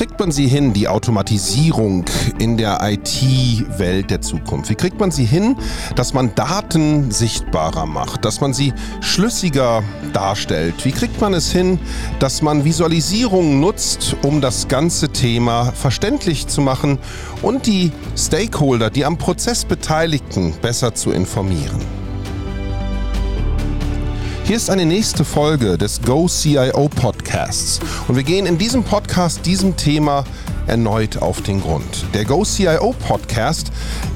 kriegt man sie hin, die Automatisierung in der IT-Welt der Zukunft? Wie kriegt man sie hin, dass man Daten sichtbarer macht, dass man sie schlüssiger darstellt? Wie kriegt man es hin, dass man Visualisierungen nutzt, um das ganze Thema verständlich zu machen und die Stakeholder, die am Prozess Beteiligten besser zu informieren? Hier ist eine nächste Folge des Go CIO Podcasts und wir gehen in diesem Podcast diesem Thema erneut auf den Grund. Der Go CIO Podcast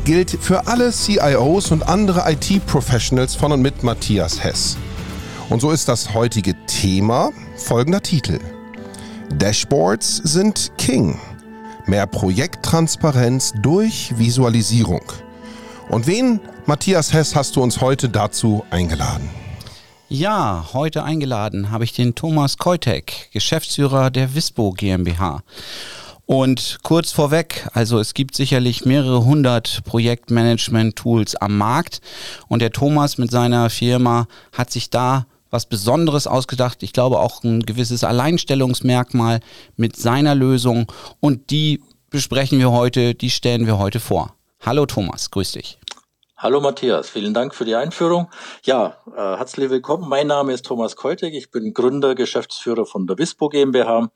gilt für alle CIOs und andere IT-Professionals von und mit Matthias Hess. Und so ist das heutige Thema folgender Titel. Dashboards sind King. Mehr Projekttransparenz durch Visualisierung. Und wen, Matthias Hess, hast du uns heute dazu eingeladen? Ja, heute eingeladen habe ich den Thomas Keutek, Geschäftsführer der Wispo GmbH. Und kurz vorweg, also es gibt sicherlich mehrere hundert Projektmanagement-Tools am Markt und der Thomas mit seiner Firma hat sich da was Besonderes ausgedacht. Ich glaube auch ein gewisses Alleinstellungsmerkmal mit seiner Lösung und die besprechen wir heute, die stellen wir heute vor. Hallo Thomas, grüß dich. Hallo Matthias, vielen Dank für die Einführung. Ja, äh, herzlich willkommen. Mein Name ist Thomas Keutig. Ich bin Gründer, Geschäftsführer von der Wispo GmbH.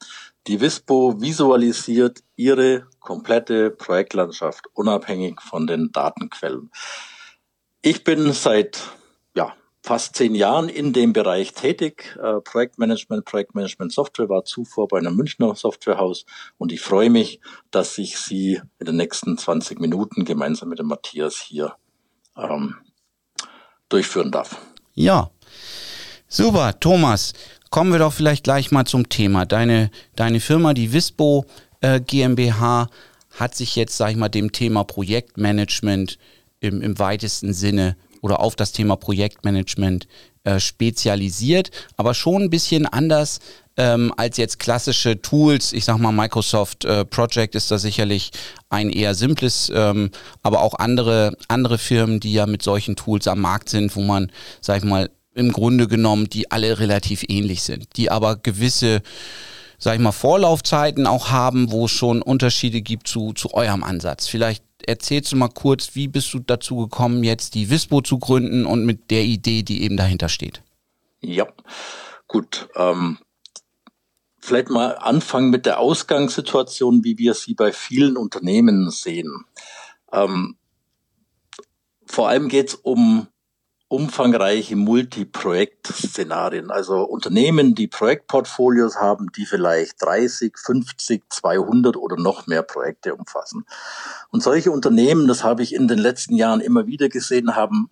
Die Wispo visualisiert ihre komplette Projektlandschaft unabhängig von den Datenquellen. Ich bin seit ja, fast zehn Jahren in dem Bereich tätig. Äh, Projektmanagement, Projektmanagement Software war zuvor bei einem Münchner Softwarehaus und ich freue mich, dass ich Sie in den nächsten 20 Minuten gemeinsam mit dem Matthias hier ähm, durchführen darf. Ja, super, Thomas. Kommen wir doch vielleicht gleich mal zum Thema. Deine, deine Firma, die Wispo äh, GmbH, hat sich jetzt, sag ich mal, dem Thema Projektmanagement im, im weitesten Sinne oder auf das Thema Projektmanagement äh, spezialisiert, aber schon ein bisschen anders ähm, als jetzt klassische Tools. Ich sag mal, Microsoft äh, Project ist da sicherlich ein eher simples, ähm, aber auch andere, andere Firmen, die ja mit solchen Tools am Markt sind, wo man, sag ich mal, im Grunde genommen, die alle relativ ähnlich sind, die aber gewisse sag ich mal, Vorlaufzeiten auch haben, wo es schon Unterschiede gibt zu, zu eurem Ansatz. Vielleicht erzählst du mal kurz, wie bist du dazu gekommen, jetzt die Wispo zu gründen und mit der Idee, die eben dahinter steht? Ja, gut. Ähm, vielleicht mal anfangen mit der Ausgangssituation, wie wir sie bei vielen Unternehmen sehen. Ähm, vor allem geht es um umfangreiche Multiprojekt-Szenarien, also Unternehmen, die Projektportfolios haben, die vielleicht 30, 50, 200 oder noch mehr Projekte umfassen. Und solche Unternehmen, das habe ich in den letzten Jahren immer wieder gesehen, haben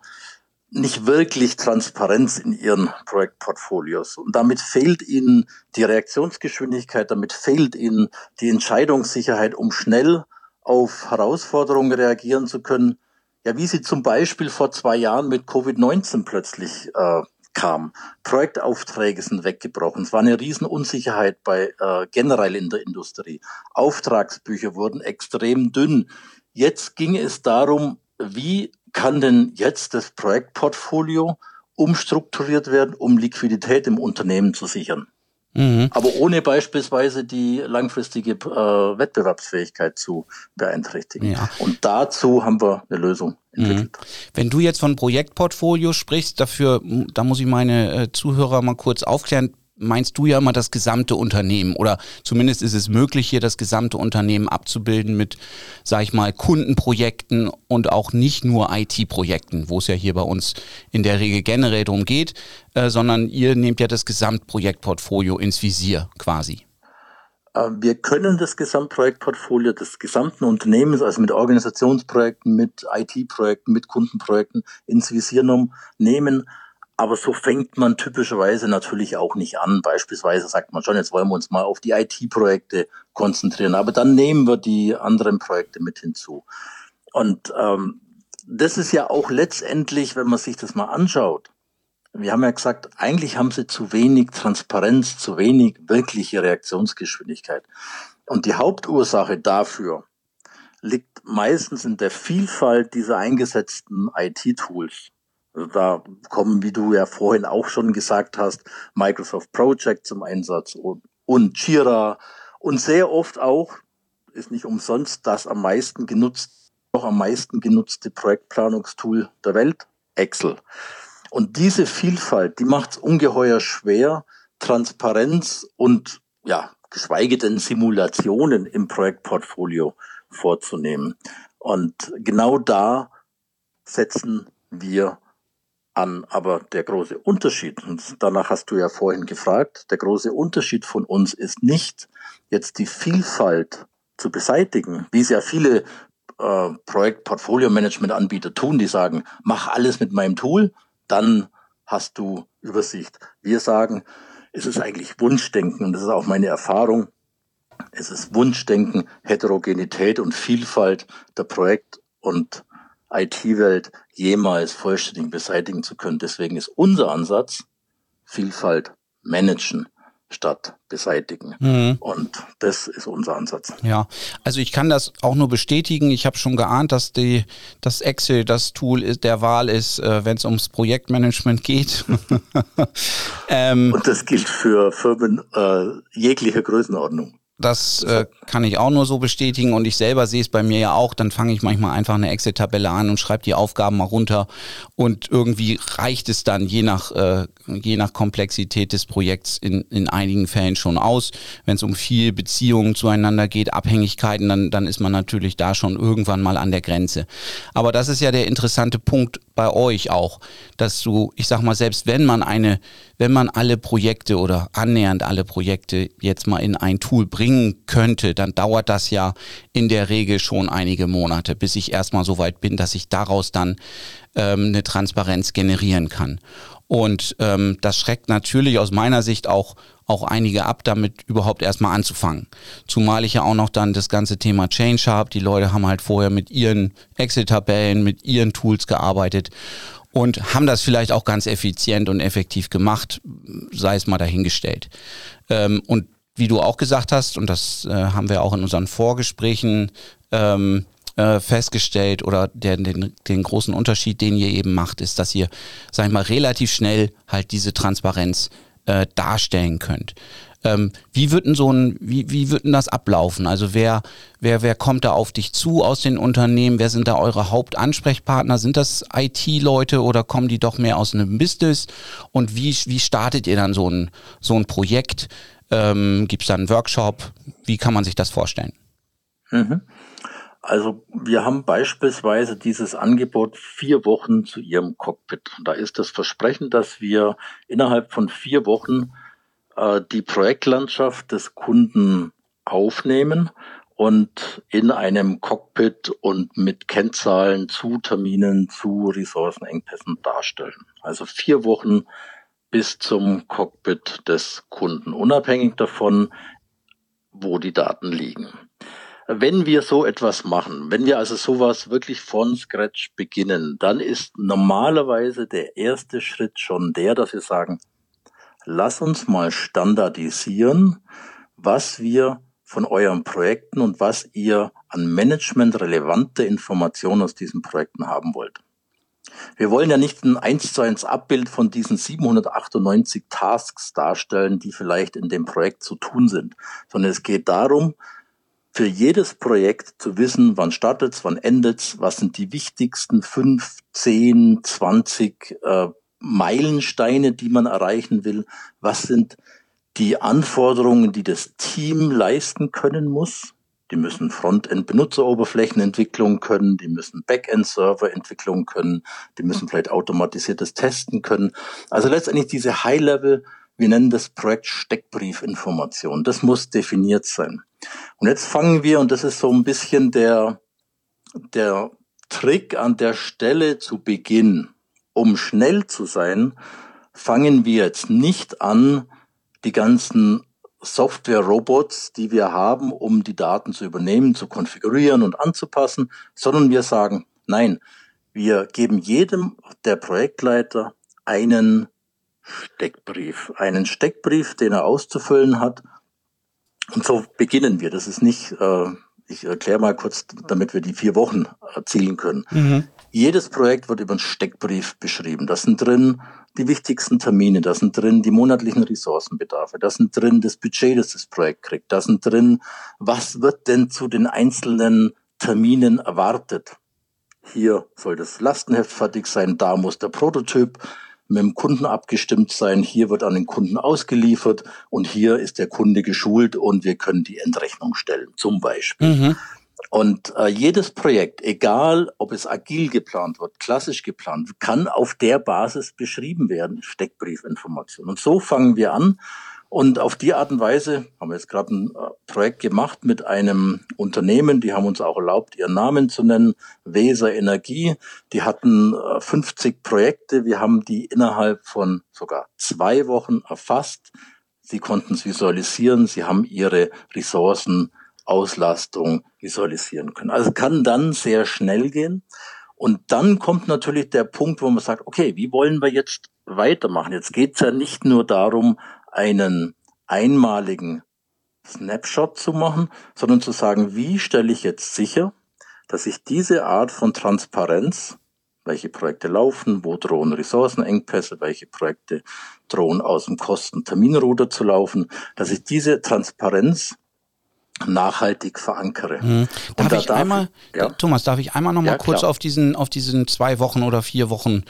nicht wirklich Transparenz in ihren Projektportfolios. Und damit fehlt ihnen die Reaktionsgeschwindigkeit, damit fehlt ihnen die Entscheidungssicherheit, um schnell auf Herausforderungen reagieren zu können. Ja, wie sie zum Beispiel vor zwei Jahren mit Covid-19 plötzlich äh, kam. Projektaufträge sind weggebrochen. Es war eine Riesenunsicherheit bei äh, generell in der Industrie. Auftragsbücher wurden extrem dünn. Jetzt ging es darum, wie kann denn jetzt das Projektportfolio umstrukturiert werden, um Liquidität im Unternehmen zu sichern? Mhm. Aber ohne beispielsweise die langfristige äh, Wettbewerbsfähigkeit zu beeinträchtigen. Ja. Und dazu haben wir eine Lösung entwickelt. Mhm. Wenn du jetzt von Projektportfolio sprichst, dafür, da muss ich meine äh, Zuhörer mal kurz aufklären meinst du ja immer das gesamte Unternehmen oder zumindest ist es möglich, hier das gesamte Unternehmen abzubilden mit, sag ich mal, Kundenprojekten und auch nicht nur IT-Projekten, wo es ja hier bei uns in der Regel generell darum geht, äh, sondern ihr nehmt ja das Gesamtprojektportfolio ins Visier quasi. Ähm, wir können das Gesamtprojektportfolio des gesamten Unternehmens, also mit Organisationsprojekten, mit IT-Projekten, mit Kundenprojekten ins Visier nehmen aber so fängt man typischerweise natürlich auch nicht an. Beispielsweise sagt man schon, jetzt wollen wir uns mal auf die IT-Projekte konzentrieren, aber dann nehmen wir die anderen Projekte mit hinzu. Und ähm, das ist ja auch letztendlich, wenn man sich das mal anschaut, wir haben ja gesagt, eigentlich haben sie zu wenig Transparenz, zu wenig wirkliche Reaktionsgeschwindigkeit. Und die Hauptursache dafür liegt meistens in der Vielfalt dieser eingesetzten IT-Tools. Also da kommen, wie du ja vorhin auch schon gesagt hast, Microsoft Project zum Einsatz und, und Jira und sehr oft auch, ist nicht umsonst das am meisten genutzt, noch am meisten genutzte Projektplanungstool der Welt, Excel. Und diese Vielfalt, die macht es ungeheuer schwer, Transparenz und ja, geschweige denn Simulationen im Projektportfolio vorzunehmen. Und genau da setzen wir an. Aber der große Unterschied, und danach hast du ja vorhin gefragt, der große Unterschied von uns ist nicht jetzt die Vielfalt zu beseitigen, wie es ja viele äh, Projekt-Portfolio-Management-Anbieter tun, die sagen, mach alles mit meinem Tool, dann hast du Übersicht. Wir sagen, es ist eigentlich Wunschdenken und das ist auch meine Erfahrung. Es ist Wunschdenken, Heterogenität und Vielfalt der Projekt- und IT-Welt jemals vollständig beseitigen zu können. Deswegen ist unser Ansatz Vielfalt managen statt beseitigen. Mhm. Und das ist unser Ansatz. Ja, also ich kann das auch nur bestätigen. Ich habe schon geahnt, dass die, das Excel das Tool ist, der Wahl ist, äh, wenn es ums Projektmanagement geht. ähm, Und das gilt für Firmen äh, jeglicher Größenordnung. Das äh, kann ich auch nur so bestätigen und ich selber sehe es bei mir ja auch. Dann fange ich manchmal einfach eine Excel-Tabelle an und schreibe die Aufgaben mal runter und irgendwie reicht es dann je nach, äh, je nach Komplexität des Projekts in, in einigen Fällen schon aus. Wenn es um viel Beziehungen zueinander geht, Abhängigkeiten, dann, dann ist man natürlich da schon irgendwann mal an der Grenze. Aber das ist ja der interessante Punkt bei euch auch, dass du, ich sag mal, selbst wenn man eine, wenn man alle Projekte oder annähernd alle Projekte jetzt mal in ein Tool bringen könnte, dann dauert das ja in der Regel schon einige Monate, bis ich erstmal so weit bin, dass ich daraus dann ähm, eine Transparenz generieren kann. Und ähm, das schreckt natürlich aus meiner Sicht auch, auch einige ab, damit überhaupt erstmal anzufangen. Zumal ich ja auch noch dann das ganze Thema Change habe. Die Leute haben halt vorher mit ihren Excel-Tabellen, mit ihren Tools gearbeitet und haben das vielleicht auch ganz effizient und effektiv gemacht, sei es mal dahingestellt. Ähm, und wie du auch gesagt hast, und das äh, haben wir auch in unseren Vorgesprächen ähm, äh, festgestellt oder der, den, den großen Unterschied, den ihr eben macht, ist, dass ihr, sag ich mal, relativ schnell halt diese Transparenz äh, darstellen könnt. Ähm, wie wird denn so ein, wie, wie wird denn das ablaufen? Also wer, wer, wer kommt da auf dich zu aus den Unternehmen? Wer sind da eure Hauptansprechpartner? Sind das IT-Leute oder kommen die doch mehr aus einem Business? Und wie, wie startet ihr dann so ein, so ein Projekt? Ähm, Gibt es da einen Workshop? Wie kann man sich das vorstellen? Mhm. Also wir haben beispielsweise dieses Angebot vier Wochen zu Ihrem Cockpit. Da ist das Versprechen, dass wir innerhalb von vier Wochen äh, die Projektlandschaft des Kunden aufnehmen und in einem Cockpit und mit Kennzahlen zu Terminen, zu Ressourcenengpässen darstellen. Also vier Wochen bis zum Cockpit des Kunden, unabhängig davon, wo die Daten liegen wenn wir so etwas machen, wenn wir also sowas wirklich von Scratch beginnen, dann ist normalerweise der erste Schritt schon der, dass wir sagen, lass uns mal standardisieren, was wir von euren Projekten und was ihr an Management relevante Informationen aus diesen Projekten haben wollt. Wir wollen ja nicht ein 1 zu 1 Abbild von diesen 798 Tasks darstellen, die vielleicht in dem Projekt zu tun sind, sondern es geht darum, für jedes Projekt zu wissen, wann startet's, wann endet's, was sind die wichtigsten fünf, zehn, zwanzig äh, Meilensteine, die man erreichen will, was sind die Anforderungen, die das Team leisten können muss. Die müssen Frontend-Benutzeroberflächenentwicklung können, die müssen Backend-Server-Entwicklung können, die müssen vielleicht automatisiertes Testen können. Also letztendlich diese High-Level wir nennen das Projekt Steckbriefinformation. Das muss definiert sein. Und jetzt fangen wir, und das ist so ein bisschen der, der Trick an der Stelle zu Beginn, um schnell zu sein, fangen wir jetzt nicht an, die ganzen Software-Robots, die wir haben, um die Daten zu übernehmen, zu konfigurieren und anzupassen, sondern wir sagen, nein, wir geben jedem der Projektleiter einen Steckbrief. Einen Steckbrief, den er auszufüllen hat. Und so beginnen wir. Das ist nicht, äh, ich erkläre mal kurz, damit wir die vier Wochen erzielen können. Mhm. Jedes Projekt wird über einen Steckbrief beschrieben. Das sind drin die wichtigsten Termine, da sind drin die monatlichen Ressourcenbedarfe, da sind drin das Budget, das das Projekt kriegt, da sind drin, was wird denn zu den einzelnen Terminen erwartet. Hier soll das Lastenheft fertig sein, da muss der Prototyp mit dem Kunden abgestimmt sein, hier wird an den Kunden ausgeliefert und hier ist der Kunde geschult und wir können die Endrechnung stellen, zum Beispiel. Mhm. Und äh, jedes Projekt, egal ob es agil geplant wird, klassisch geplant, kann auf der Basis beschrieben werden, Steckbriefinformation. Und so fangen wir an. Und auf die Art und Weise haben wir jetzt gerade ein äh, Projekt gemacht mit einem Unternehmen, die haben uns auch erlaubt, ihren Namen zu nennen, Weser Energie. Die hatten äh, 50 Projekte. Wir haben die innerhalb von sogar zwei Wochen erfasst. Sie konnten es visualisieren. Sie haben ihre Ressourcen Auslastung visualisieren können. Also kann dann sehr schnell gehen. Und dann kommt natürlich der Punkt, wo man sagt, okay, wie wollen wir jetzt weitermachen? Jetzt geht es ja nicht nur darum, einen einmaligen Snapshot zu machen, sondern zu sagen, wie stelle ich jetzt sicher, dass ich diese Art von Transparenz, welche Projekte laufen, wo drohen Ressourcenengpässe, welche Projekte drohen aus dem Kosten-Terminruder zu laufen, dass ich diese Transparenz nachhaltig verankere. Mhm. Darf ich darf, einmal, ja. Thomas, darf ich einmal noch mal ja, kurz auf diesen, auf diesen zwei Wochen oder vier Wochen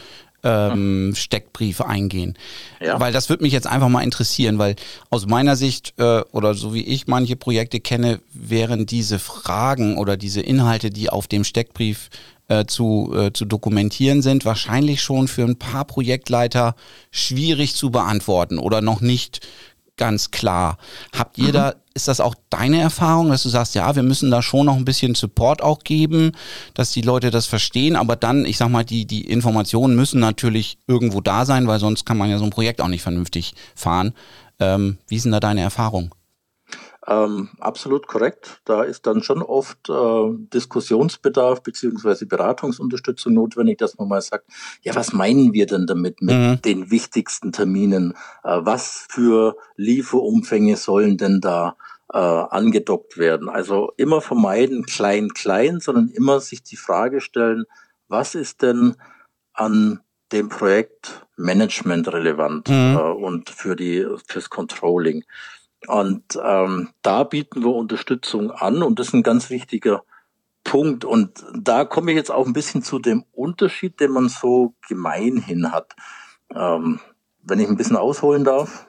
ähm. Steckbriefe eingehen? Ja. Weil das würde mich jetzt einfach mal interessieren, weil aus meiner Sicht äh, oder so wie ich manche Projekte kenne, wären diese Fragen oder diese Inhalte, die auf dem Steckbrief äh, zu, äh, zu dokumentieren sind, wahrscheinlich schon für ein paar Projektleiter schwierig zu beantworten oder noch nicht ganz klar. Habt ihr mhm. da, ist das auch deine Erfahrung, dass du sagst, ja, wir müssen da schon noch ein bisschen Support auch geben, dass die Leute das verstehen, aber dann, ich sag mal, die, die Informationen müssen natürlich irgendwo da sein, weil sonst kann man ja so ein Projekt auch nicht vernünftig fahren. Ähm, wie ist denn da deine Erfahrung? Ähm, absolut korrekt. Da ist dann schon oft äh, Diskussionsbedarf beziehungsweise Beratungsunterstützung notwendig, dass man mal sagt, ja, was meinen wir denn damit mit mhm. den wichtigsten Terminen? Äh, was für Lieferumfänge sollen denn da äh, angedockt werden? Also immer vermeiden klein, klein, sondern immer sich die Frage stellen, was ist denn an dem Projekt Management relevant mhm. äh, und für die fürs Controlling. Und ähm, da bieten wir Unterstützung an und das ist ein ganz wichtiger Punkt. Und da komme ich jetzt auch ein bisschen zu dem Unterschied, den man so gemeinhin hat. Ähm, wenn ich ein bisschen ausholen darf.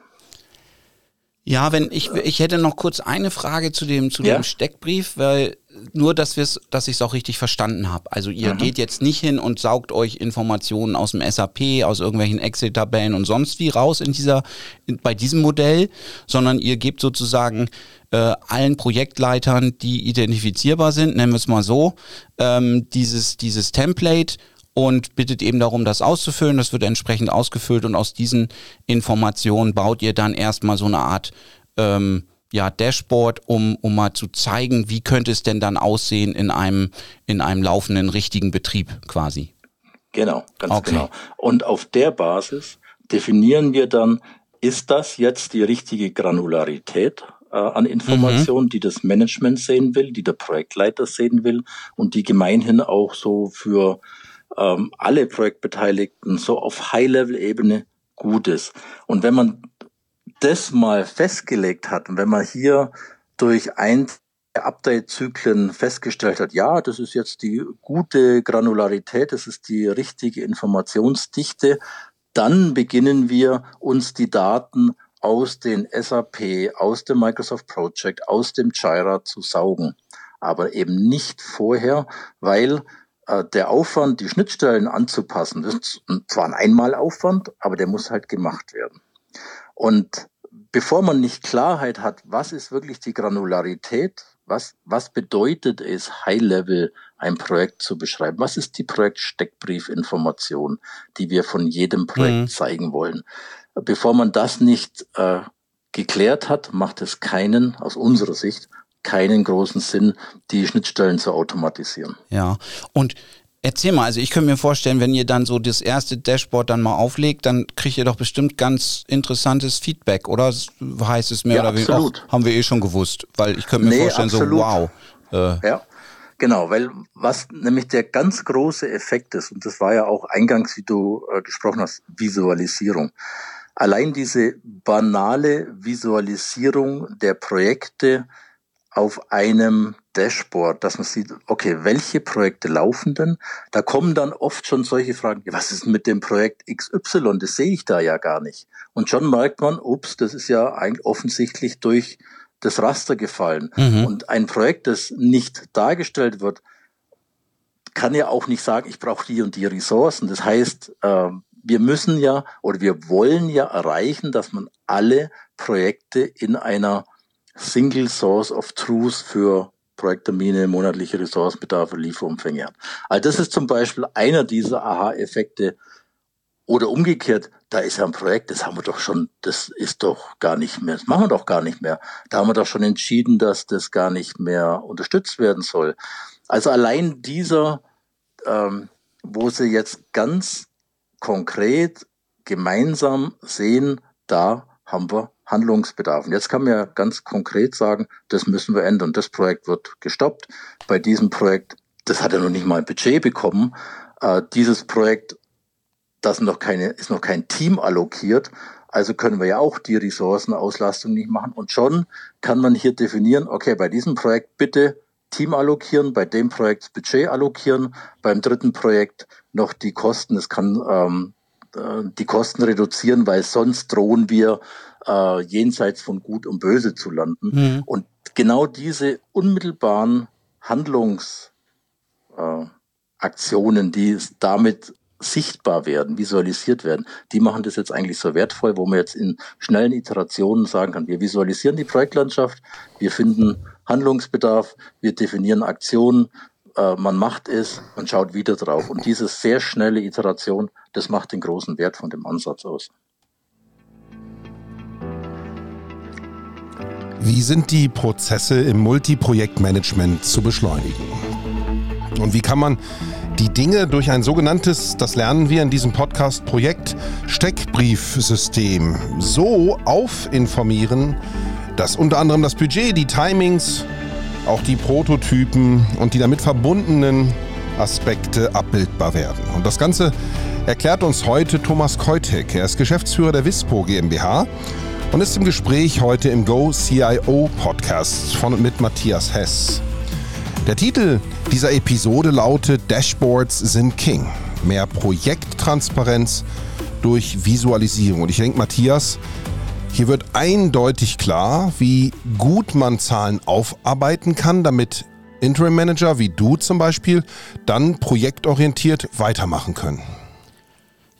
Ja, wenn ich, ich hätte noch kurz eine Frage zu dem, zu ja? dem Steckbrief, weil nur, dass wir's, dass ich es auch richtig verstanden habe. Also ihr mhm. geht jetzt nicht hin und saugt euch Informationen aus dem SAP, aus irgendwelchen Excel-Tabellen und sonst wie raus in dieser, in, bei diesem Modell, sondern ihr gebt sozusagen äh, allen Projektleitern, die identifizierbar sind, nennen wir es mal so, ähm, dieses, dieses Template und bittet eben darum, das auszufüllen. Das wird entsprechend ausgefüllt und aus diesen Informationen baut ihr dann erstmal so eine Art ähm, ja, Dashboard, um, um mal zu zeigen, wie könnte es denn dann aussehen in einem, in einem laufenden richtigen Betrieb quasi. Genau, ganz okay. genau. Und auf der Basis definieren wir dann, ist das jetzt die richtige Granularität äh, an Informationen, mhm. die das Management sehen will, die der Projektleiter sehen will und die gemeinhin auch so für ähm, alle Projektbeteiligten so auf High-Level-Ebene gut ist. Und wenn man das mal festgelegt hat und wenn man hier durch ein Update-Zyklen festgestellt hat, ja, das ist jetzt die gute Granularität, das ist die richtige Informationsdichte, dann beginnen wir uns die Daten aus den SAP, aus dem Microsoft Project, aus dem Jira zu saugen. Aber eben nicht vorher, weil äh, der Aufwand, die Schnittstellen anzupassen, ist zwar ein Einmalaufwand, aber der muss halt gemacht werden. Und bevor man nicht Klarheit hat, was ist wirklich die Granularität, was, was bedeutet es, High-Level ein Projekt zu beschreiben? Was ist die Projektsteckbriefinformation, die wir von jedem Projekt mhm. zeigen wollen? Bevor man das nicht äh, geklärt hat, macht es keinen, aus unserer Sicht, keinen großen Sinn, die Schnittstellen zu automatisieren. Ja, und Erzähl mal, also ich könnte mir vorstellen, wenn ihr dann so das erste Dashboard dann mal auflegt, dann kriegt ihr doch bestimmt ganz interessantes Feedback, oder? Heißt es mehr ja, oder weniger, absolut. haben wir eh schon gewusst, weil ich könnte mir nee, vorstellen, absolut. so wow. Äh, ja. Genau, weil was nämlich der ganz große Effekt ist, und das war ja auch eingangs, wie du äh, gesprochen hast, Visualisierung. Allein diese banale Visualisierung der Projekte auf einem Dashboard, dass man sieht, okay, welche Projekte laufen denn? Da kommen dann oft schon solche Fragen, was ist mit dem Projekt XY? Das sehe ich da ja gar nicht. Und schon merkt man, ups, das ist ja eigentlich offensichtlich durch das Raster gefallen. Mhm. Und ein Projekt, das nicht dargestellt wird, kann ja auch nicht sagen, ich brauche die und die Ressourcen. Das heißt, ähm, wir müssen ja oder wir wollen ja erreichen, dass man alle Projekte in einer Single Source of Truth für Projekttermine, monatliche Ressourcenbedarfe, Lieferumfänge hat. Also das ist zum Beispiel einer dieser Aha-Effekte. Oder umgekehrt, da ist ja ein Projekt, das haben wir doch schon, das ist doch gar nicht mehr, das machen wir doch gar nicht mehr. Da haben wir doch schon entschieden, dass das gar nicht mehr unterstützt werden soll. Also allein dieser, ähm, wo sie jetzt ganz konkret gemeinsam sehen, da haben wir Handlungsbedarf. Und jetzt kann man ja ganz konkret sagen, das müssen wir ändern. Das Projekt wird gestoppt. Bei diesem Projekt, das hat ja noch nicht mal ein Budget bekommen. Äh, dieses Projekt, das noch keine, ist noch kein Team allokiert. Also können wir ja auch die Ressourcenauslastung nicht machen. Und schon kann man hier definieren, okay, bei diesem Projekt bitte Team allokieren, bei dem Projekt Budget allokieren, beim dritten Projekt noch die Kosten. Es kann ähm, äh, die Kosten reduzieren, weil sonst drohen wir äh, jenseits von Gut und Böse zu landen. Mhm. Und genau diese unmittelbaren Handlungsaktionen, äh, die damit sichtbar werden, visualisiert werden, die machen das jetzt eigentlich so wertvoll, wo man jetzt in schnellen Iterationen sagen kann, wir visualisieren die Projektlandschaft, wir finden Handlungsbedarf, wir definieren Aktionen, äh, man macht es und schaut wieder drauf. Und diese sehr schnelle Iteration, das macht den großen Wert von dem Ansatz aus. Wie sind die Prozesse im Multiprojektmanagement zu beschleunigen? Und wie kann man die Dinge durch ein sogenanntes, das lernen wir in diesem Podcast, Projekt Steckbriefsystem so aufinformieren, dass unter anderem das Budget, die Timings, auch die Prototypen und die damit verbundenen Aspekte abbildbar werden. Und das Ganze erklärt uns heute Thomas Keutek. Er ist Geschäftsführer der Wispo GmbH und ist im Gespräch heute im Go CIO Podcast von und mit Matthias Hess. Der Titel dieser Episode lautet Dashboards sind King. Mehr Projekttransparenz durch Visualisierung. Und ich denke, Matthias, hier wird eindeutig klar, wie gut man Zahlen aufarbeiten kann, damit Interim Manager wie du zum Beispiel dann projektorientiert weitermachen können.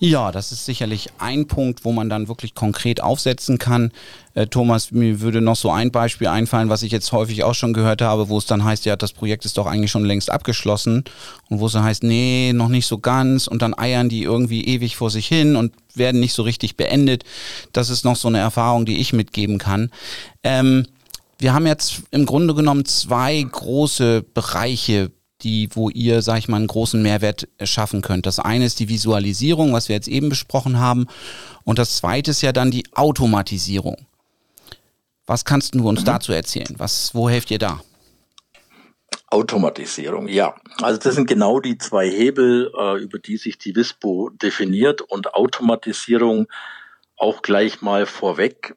Ja, das ist sicherlich ein Punkt, wo man dann wirklich konkret aufsetzen kann. Äh, Thomas, mir würde noch so ein Beispiel einfallen, was ich jetzt häufig auch schon gehört habe, wo es dann heißt, ja, das Projekt ist doch eigentlich schon längst abgeschlossen und wo es dann heißt, nee, noch nicht so ganz und dann eiern die irgendwie ewig vor sich hin und werden nicht so richtig beendet. Das ist noch so eine Erfahrung, die ich mitgeben kann. Ähm, wir haben jetzt im Grunde genommen zwei große Bereiche die, wo ihr, sag ich mal, einen großen Mehrwert schaffen könnt. Das eine ist die Visualisierung, was wir jetzt eben besprochen haben. Und das zweite ist ja dann die Automatisierung. Was kannst du uns mhm. dazu erzählen? Was, wo helft ihr da? Automatisierung, ja. Also das sind genau die zwei Hebel, äh, über die sich die WISPO definiert und Automatisierung auch gleich mal vorweg.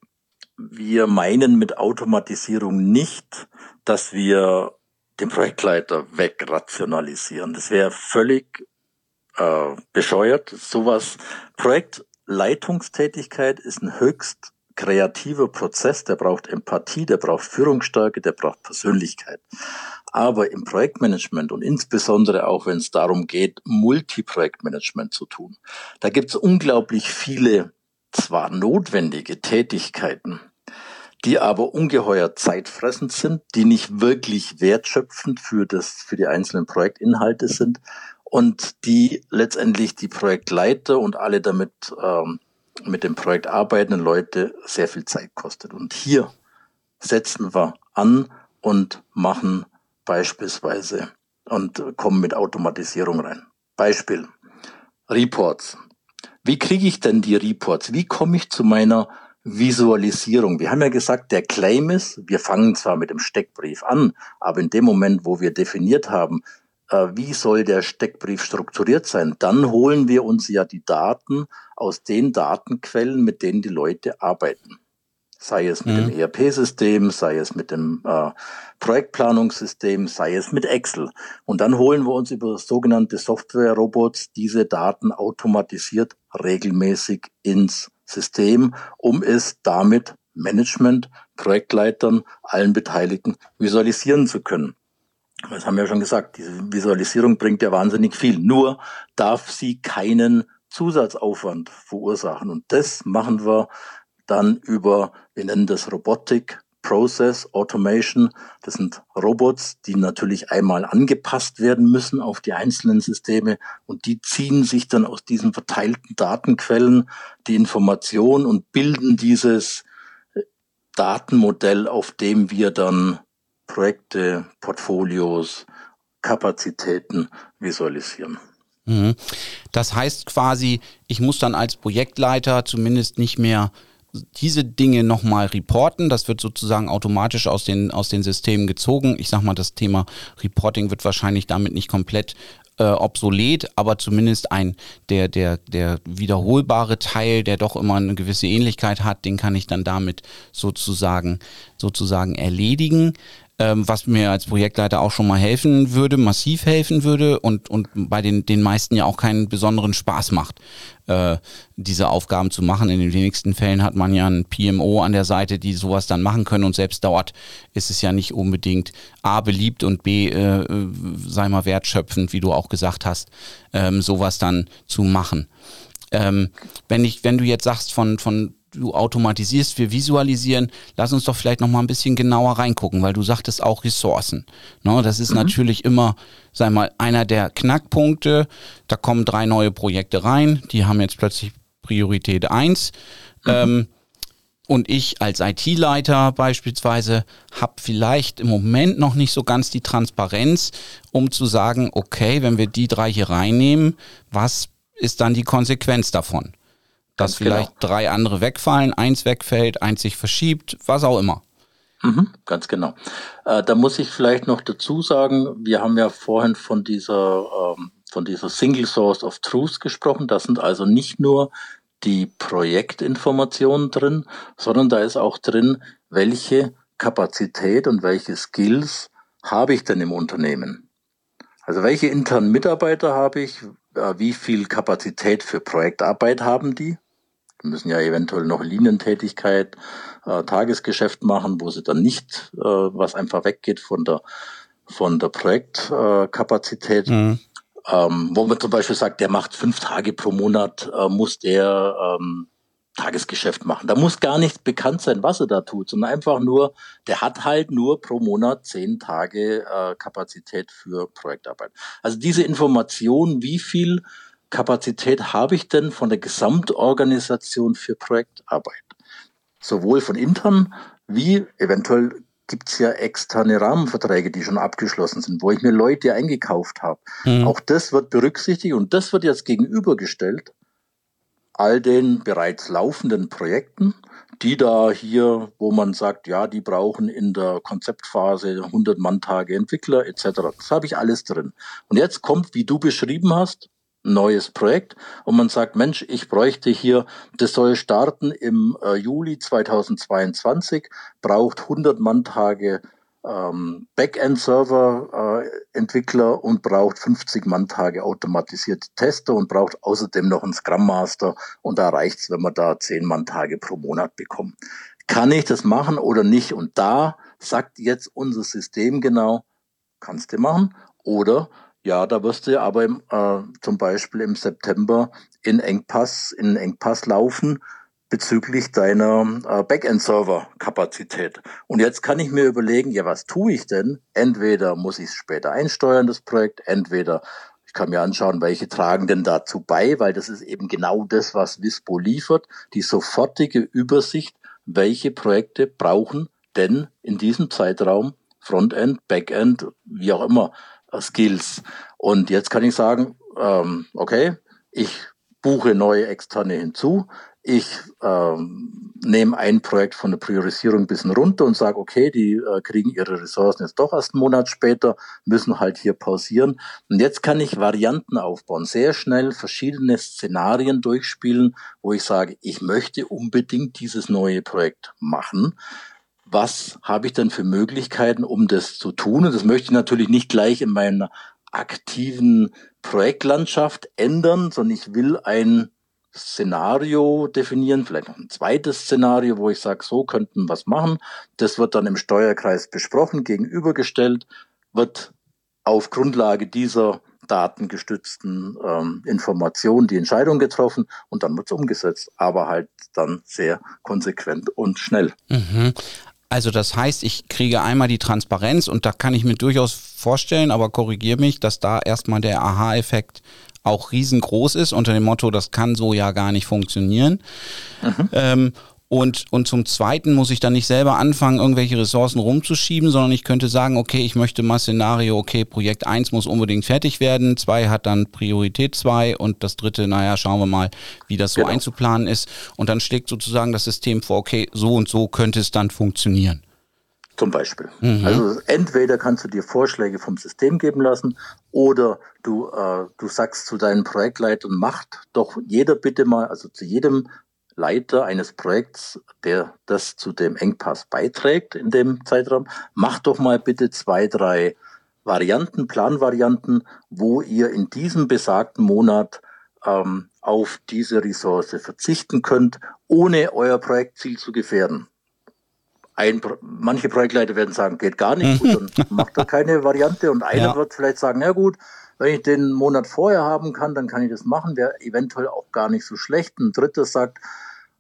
Wir meinen mit Automatisierung nicht, dass wir den Projektleiter wegrationalisieren. Das wäre völlig äh, bescheuert. Sowas. Projektleitungstätigkeit ist ein höchst kreativer Prozess, der braucht Empathie, der braucht Führungsstärke, der braucht Persönlichkeit. Aber im Projektmanagement und insbesondere auch, wenn es darum geht, Multiprojektmanagement zu tun, da gibt es unglaublich viele zwar notwendige Tätigkeiten, die aber ungeheuer zeitfressend sind, die nicht wirklich wertschöpfend für das, für die einzelnen Projektinhalte sind und die letztendlich die Projektleiter und alle damit ähm, mit dem Projekt arbeitenden Leute sehr viel Zeit kostet. Und hier setzen wir an und machen beispielsweise und kommen mit Automatisierung rein. Beispiel. Reports. Wie kriege ich denn die Reports? Wie komme ich zu meiner Visualisierung. Wir haben ja gesagt, der Claim ist, wir fangen zwar mit dem Steckbrief an, aber in dem Moment, wo wir definiert haben, äh, wie soll der Steckbrief strukturiert sein, dann holen wir uns ja die Daten aus den Datenquellen, mit denen die Leute arbeiten. Sei es mit mhm. dem ERP-System, sei es mit dem äh, Projektplanungssystem, sei es mit Excel. Und dann holen wir uns über sogenannte Software-Robots diese Daten automatisiert regelmäßig ins System, um es damit Management, Projektleitern, allen Beteiligten visualisieren zu können. Das haben wir ja schon gesagt, diese Visualisierung bringt ja wahnsinnig viel. Nur darf sie keinen Zusatzaufwand verursachen. Und das machen wir dann über, wir nennen das Robotik, Process Automation. Das sind Robots, die natürlich einmal angepasst werden müssen auf die einzelnen Systeme und die ziehen sich dann aus diesen verteilten Datenquellen die Information und bilden dieses Datenmodell, auf dem wir dann Projekte, Portfolios, Kapazitäten visualisieren. Mhm. Das heißt quasi, ich muss dann als Projektleiter zumindest nicht mehr diese Dinge nochmal reporten. Das wird sozusagen automatisch aus den, aus den Systemen gezogen. Ich sag mal, das Thema Reporting wird wahrscheinlich damit nicht komplett äh, obsolet, aber zumindest ein der, der, der wiederholbare Teil, der doch immer eine gewisse Ähnlichkeit hat, den kann ich dann damit sozusagen, sozusagen erledigen ähm, was mir als Projektleiter auch schon mal helfen würde, massiv helfen würde und, und bei den, den meisten ja auch keinen besonderen Spaß macht, äh, diese Aufgaben zu machen. In den wenigsten Fällen hat man ja ein PMO an der Seite, die sowas dann machen können und selbst dort ist es ja nicht unbedingt A beliebt und B, äh, äh sei mal wertschöpfend, wie du auch gesagt hast, ähm, sowas dann zu machen. Ähm, wenn ich, wenn du jetzt sagst von, von du automatisierst, wir visualisieren. Lass uns doch vielleicht noch mal ein bisschen genauer reingucken, weil du sagtest auch Ressourcen. Ne, das ist mhm. natürlich immer, sag mal, einer der Knackpunkte. Da kommen drei neue Projekte rein, die haben jetzt plötzlich Priorität eins. Mhm. Ähm, und ich als IT-Leiter beispielsweise habe vielleicht im Moment noch nicht so ganz die Transparenz, um zu sagen, okay, wenn wir die drei hier reinnehmen, was ist dann die Konsequenz davon? Dass genau. vielleicht genau. drei andere wegfallen, eins wegfällt, eins sich verschiebt, was auch immer. Mhm, ganz genau. Äh, da muss ich vielleicht noch dazu sagen, wir haben ja vorhin von dieser, ähm, von dieser Single Source of Truth gesprochen. Da sind also nicht nur die Projektinformationen drin, sondern da ist auch drin, welche Kapazität und welche Skills habe ich denn im Unternehmen. Also welche internen Mitarbeiter habe ich, wie viel Kapazität für Projektarbeit haben die, die müssen ja eventuell noch Linientätigkeit, äh, Tagesgeschäft machen, wo sie dann nicht, äh, was einfach weggeht von der, von der Projektkapazität. Äh, mhm. ähm, wo man zum Beispiel sagt, der macht fünf Tage pro Monat, äh, muss der ähm, Tagesgeschäft machen. Da muss gar nicht bekannt sein, was er da tut, sondern einfach nur, der hat halt nur pro Monat zehn Tage äh, Kapazität für Projektarbeit. Also diese Information, wie viel Kapazität habe ich denn von der Gesamtorganisation für Projektarbeit? Sowohl von intern wie eventuell gibt es ja externe Rahmenverträge, die schon abgeschlossen sind, wo ich mir Leute eingekauft habe. Mhm. Auch das wird berücksichtigt und das wird jetzt gegenübergestellt all den bereits laufenden Projekten, die da hier, wo man sagt, ja, die brauchen in der Konzeptphase 100 Manntage Entwickler etc. Das habe ich alles drin. Und jetzt kommt, wie du beschrieben hast, neues Projekt und man sagt, Mensch, ich bräuchte hier, das soll starten im äh, Juli 2022, braucht 100 Manntage ähm, Backend-Server-Entwickler äh, und braucht 50 Manntage automatisierte Tester und braucht außerdem noch einen Scrum Master und da reicht's, wenn wir da 10 Manntage pro Monat bekommen. Kann ich das machen oder nicht? Und da sagt jetzt unser System genau, kannst du machen oder ja, da wirst du aber im, äh, zum Beispiel im September in Engpass, in Engpass laufen bezüglich deiner äh, Backend-Server-Kapazität. Und jetzt kann ich mir überlegen, ja, was tue ich denn? Entweder muss ich es später einsteuern, das Projekt, entweder ich kann mir anschauen, welche tragen denn dazu bei, weil das ist eben genau das, was Vispo liefert, die sofortige Übersicht, welche Projekte brauchen denn in diesem Zeitraum Frontend, Backend, wie auch immer, Skills. Und jetzt kann ich sagen, ähm, okay, ich buche neue Externe hinzu. Ich ähm, nehme ein Projekt von der Priorisierung ein bisschen runter und sage, okay, die äh, kriegen ihre Ressourcen jetzt doch erst einen Monat später, müssen halt hier pausieren. Und jetzt kann ich Varianten aufbauen, sehr schnell verschiedene Szenarien durchspielen, wo ich sage, ich möchte unbedingt dieses neue Projekt machen. Was habe ich denn für Möglichkeiten, um das zu tun? Und das möchte ich natürlich nicht gleich in meiner aktiven Projektlandschaft ändern, sondern ich will ein Szenario definieren, vielleicht noch ein zweites Szenario, wo ich sage, so könnten wir was machen. Das wird dann im Steuerkreis besprochen, gegenübergestellt, wird auf Grundlage dieser datengestützten ähm, Informationen die Entscheidung getroffen und dann wird es umgesetzt, aber halt dann sehr konsequent und schnell. Mhm. Also das heißt, ich kriege einmal die Transparenz und da kann ich mir durchaus vorstellen, aber korrigiere mich, dass da erstmal der Aha-Effekt auch riesengroß ist, unter dem Motto, das kann so ja gar nicht funktionieren. Mhm. Ähm, und, und zum Zweiten muss ich dann nicht selber anfangen, irgendwelche Ressourcen rumzuschieben, sondern ich könnte sagen, okay, ich möchte mal Szenario, okay, Projekt 1 muss unbedingt fertig werden, 2 hat dann Priorität 2 und das dritte, naja, schauen wir mal, wie das so genau. einzuplanen ist. Und dann schlägt sozusagen das System vor, okay, so und so könnte es dann funktionieren. Zum Beispiel. Mhm. Also entweder kannst du dir Vorschläge vom System geben lassen oder du, äh, du sagst zu deinen Projektleitern, macht doch jeder bitte mal, also zu jedem Leiter eines Projekts, der das zu dem Engpass beiträgt in dem Zeitraum, macht doch mal bitte zwei, drei Varianten, Planvarianten, wo ihr in diesem besagten Monat ähm, auf diese Ressource verzichten könnt, ohne euer Projektziel zu gefährden ein, manche Projektleiter werden sagen, geht gar nicht, gut, dann macht er keine Variante und einer ja. wird vielleicht sagen, ja gut, wenn ich den Monat vorher haben kann, dann kann ich das machen, wäre eventuell auch gar nicht so schlecht. Ein dritter sagt,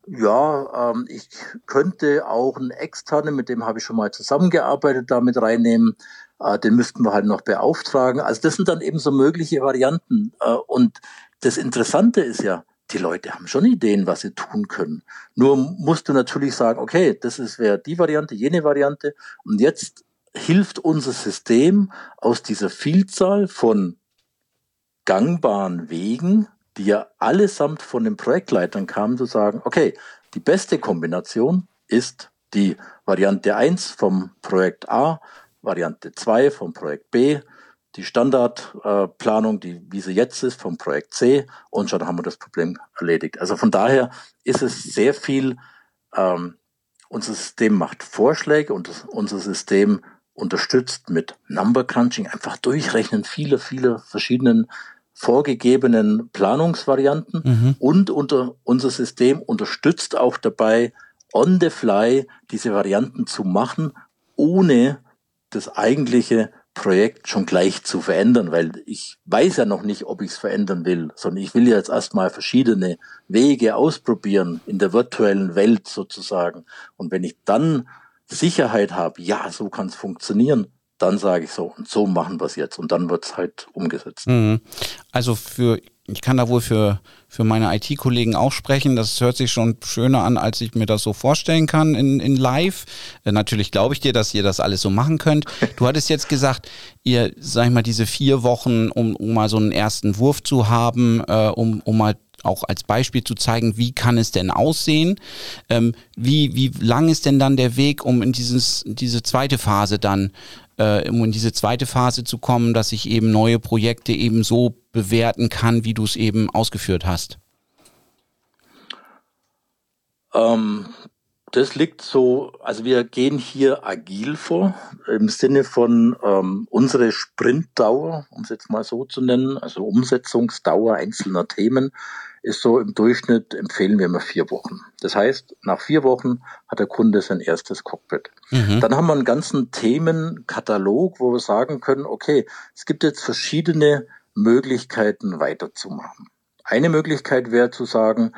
ja, ähm, ich könnte auch einen externen, mit dem habe ich schon mal zusammengearbeitet, damit reinnehmen. Äh, den müssten wir halt noch beauftragen. Also das sind dann eben so mögliche Varianten. Äh, und das Interessante ist ja, die Leute haben schon Ideen, was sie tun können. Nur musst du natürlich sagen, okay, das wäre die Variante, jene Variante. Und jetzt hilft unser System aus dieser Vielzahl von gangbaren Wegen, die ja allesamt von den Projektleitern kamen, zu sagen, okay, die beste Kombination ist die Variante 1 vom Projekt A, Variante 2 vom Projekt B, die Standardplanung, äh, die, wie sie jetzt ist, vom Projekt C und schon haben wir das Problem erledigt. Also von daher ist es sehr viel, ähm, unser System macht Vorschläge und das, unser System unterstützt mit Number Crunching, einfach durchrechnen viele, viele verschiedenen vorgegebenen Planungsvarianten mhm. und unter, unser System unterstützt auch dabei, on the fly diese Varianten zu machen, ohne das eigentliche Projekt schon gleich zu verändern, weil ich weiß ja noch nicht, ob ich es verändern will, sondern ich will jetzt erstmal verschiedene Wege ausprobieren in der virtuellen Welt sozusagen. Und wenn ich dann Sicherheit habe, ja, so kann es funktionieren, dann sage ich so, und so machen wir es jetzt. Und dann wird es halt umgesetzt. Mhm. Also für ich kann da wohl für, für meine IT-Kollegen auch sprechen. Das hört sich schon schöner an, als ich mir das so vorstellen kann in, in live. Äh, natürlich glaube ich dir, dass ihr das alles so machen könnt. Du hattest jetzt gesagt, ihr, sag ich mal, diese vier Wochen, um, um mal so einen ersten Wurf zu haben, äh, um, um mal auch als Beispiel zu zeigen, wie kann es denn aussehen? Ähm, wie, wie lang ist denn dann der Weg, um in dieses, diese zweite Phase dann äh, um in diese zweite Phase zu kommen, dass ich eben neue Projekte eben so bewerten kann, wie du es eben ausgeführt hast? Ähm, das liegt so, also wir gehen hier agil vor, im Sinne von ähm, unsere Sprintdauer, um es jetzt mal so zu nennen, also Umsetzungsdauer einzelner Themen, ist so im Durchschnitt empfehlen wir immer vier Wochen. Das heißt, nach vier Wochen hat der Kunde sein erstes Cockpit. Mhm. Dann haben wir einen ganzen Themenkatalog, wo wir sagen können, okay, es gibt jetzt verschiedene Möglichkeiten weiterzumachen. Eine Möglichkeit wäre zu sagen,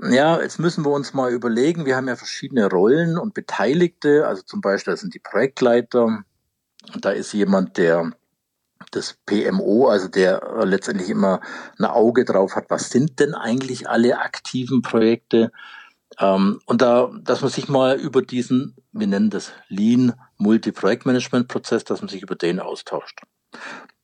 ja, jetzt müssen wir uns mal überlegen, wir haben ja verschiedene Rollen und Beteiligte, also zum Beispiel das sind die Projektleiter, da ist jemand, der das PMO, also der äh, letztendlich immer ein Auge drauf hat, was sind denn eigentlich alle aktiven Projekte? Ähm, und da, dass man sich mal über diesen, wir nennen das Lean Multi-Projektmanagement-Prozess, dass man sich über den austauscht.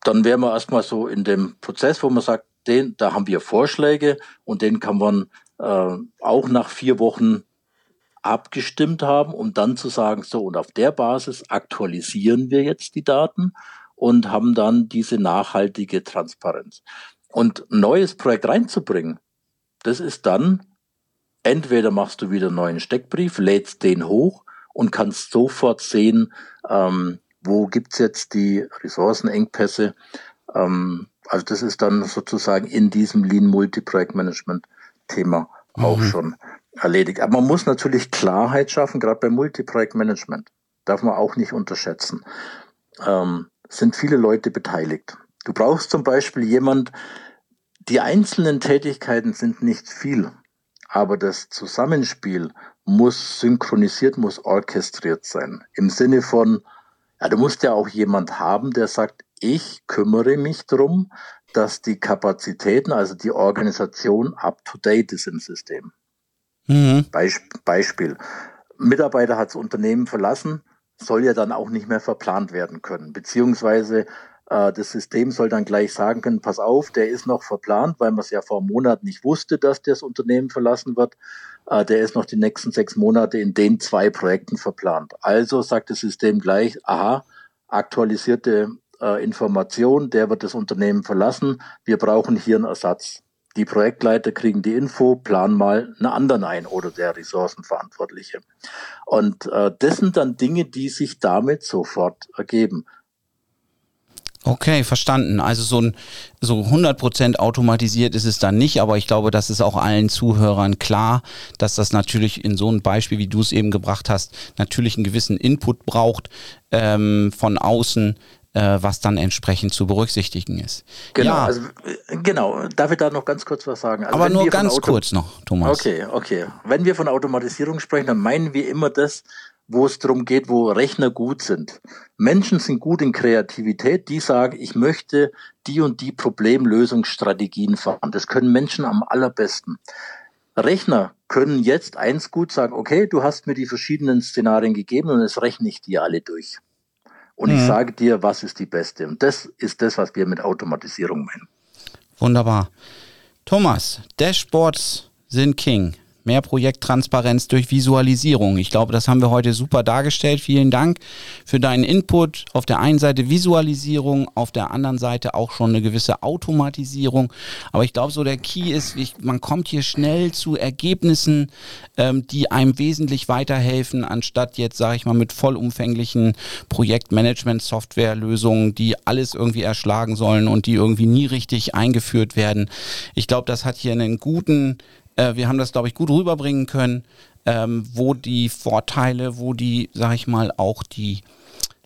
Dann wären wir erstmal so in dem Prozess, wo man sagt, den, da haben wir Vorschläge und den kann man äh, auch nach vier Wochen abgestimmt haben, um dann zu sagen, so und auf der Basis aktualisieren wir jetzt die Daten und haben dann diese nachhaltige Transparenz. Und ein neues Projekt reinzubringen, das ist dann, entweder machst du wieder einen neuen Steckbrief, lädst den hoch und kannst sofort sehen, ähm, wo gibt's jetzt die Ressourcenengpässe. Ähm, also das ist dann sozusagen in diesem Lean Multi-Projekt-Management Thema auch mhm. schon erledigt. Aber man muss natürlich Klarheit schaffen, gerade beim Multiprojektmanagement. Darf man auch nicht unterschätzen. Ähm, sind viele Leute beteiligt. Du brauchst zum Beispiel jemand, die einzelnen Tätigkeiten sind nicht viel, aber das Zusammenspiel muss synchronisiert, muss orchestriert sein. Im Sinne von, ja, du musst ja auch jemand haben, der sagt, ich kümmere mich darum, dass die Kapazitäten, also die Organisation up to date ist im System. Mhm. Beisp Beispiel. Mitarbeiter hat das Unternehmen verlassen, soll ja dann auch nicht mehr verplant werden können. Beziehungsweise äh, das System soll dann gleich sagen können, pass auf, der ist noch verplant, weil man es ja vor einem Monat nicht wusste, dass das Unternehmen verlassen wird. Äh, der ist noch die nächsten sechs Monate in den zwei Projekten verplant. Also sagt das System gleich, aha, aktualisierte äh, Information, der wird das Unternehmen verlassen, wir brauchen hier einen Ersatz. Die Projektleiter kriegen die Info, planen mal einen anderen ein oder der Ressourcenverantwortliche. Und äh, das sind dann Dinge, die sich damit sofort ergeben. Okay, verstanden. Also so ein so 100% automatisiert ist es dann nicht, aber ich glaube, das ist auch allen Zuhörern klar, dass das natürlich in so einem Beispiel, wie du es eben gebracht hast, natürlich einen gewissen Input braucht ähm, von außen, äh, was dann entsprechend zu berücksichtigen ist. Genau, ja. also, äh, genau. Darf ich da noch ganz kurz was sagen? Also, Aber nur ganz kurz noch, Thomas. Okay, okay. Wenn wir von Automatisierung sprechen, dann meinen wir immer das, wo es darum geht, wo Rechner gut sind. Menschen sind gut in Kreativität, die sagen, ich möchte die und die Problemlösungsstrategien fahren. Das können Menschen am allerbesten. Rechner können jetzt eins gut sagen, okay, du hast mir die verschiedenen Szenarien gegeben und jetzt rechne ich die alle durch. Und mhm. ich sage dir, was ist die beste. Und das ist das, was wir mit Automatisierung meinen. Wunderbar. Thomas, Dashboards sind King mehr Projekttransparenz durch Visualisierung. Ich glaube, das haben wir heute super dargestellt. Vielen Dank für deinen Input. Auf der einen Seite Visualisierung, auf der anderen Seite auch schon eine gewisse Automatisierung. Aber ich glaube, so der Key ist, ich, man kommt hier schnell zu Ergebnissen, ähm, die einem wesentlich weiterhelfen, anstatt jetzt, sage ich mal, mit vollumfänglichen Projektmanagement-Software-Lösungen, die alles irgendwie erschlagen sollen und die irgendwie nie richtig eingeführt werden. Ich glaube, das hat hier einen guten äh, wir haben das, glaube ich, gut rüberbringen können, ähm, wo die Vorteile, wo die, sag ich mal, auch die,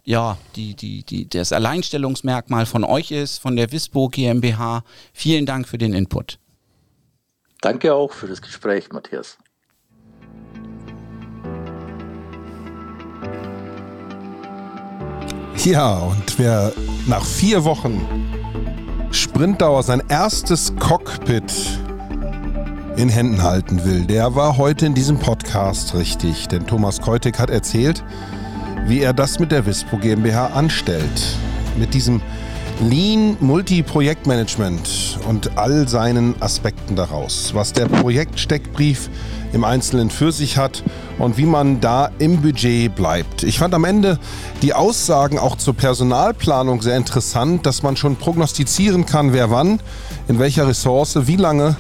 ja, die, die, die, das Alleinstellungsmerkmal von euch ist, von der Wispo GmbH. Vielen Dank für den Input. Danke auch für das Gespräch, Matthias. Ja, und wer nach vier Wochen Sprintdauer sein erstes Cockpit in Händen halten will, der war heute in diesem Podcast richtig. Denn Thomas Keutig hat erzählt, wie er das mit der Wispo GmbH anstellt. Mit diesem Lean Multi-Projektmanagement und all seinen Aspekten daraus. Was der Projektsteckbrief im Einzelnen für sich hat und wie man da im Budget bleibt. Ich fand am Ende die Aussagen auch zur Personalplanung sehr interessant, dass man schon prognostizieren kann, wer wann, in welcher Ressource, wie lange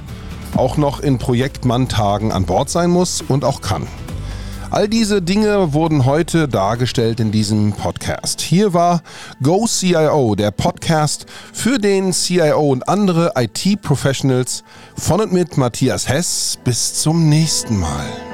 auch noch in Projektmann-Tagen an Bord sein muss und auch kann. All diese Dinge wurden heute dargestellt in diesem Podcast. Hier war Go CIO, der Podcast für den CIO und andere IT-Professionals von und mit Matthias Hess. Bis zum nächsten Mal.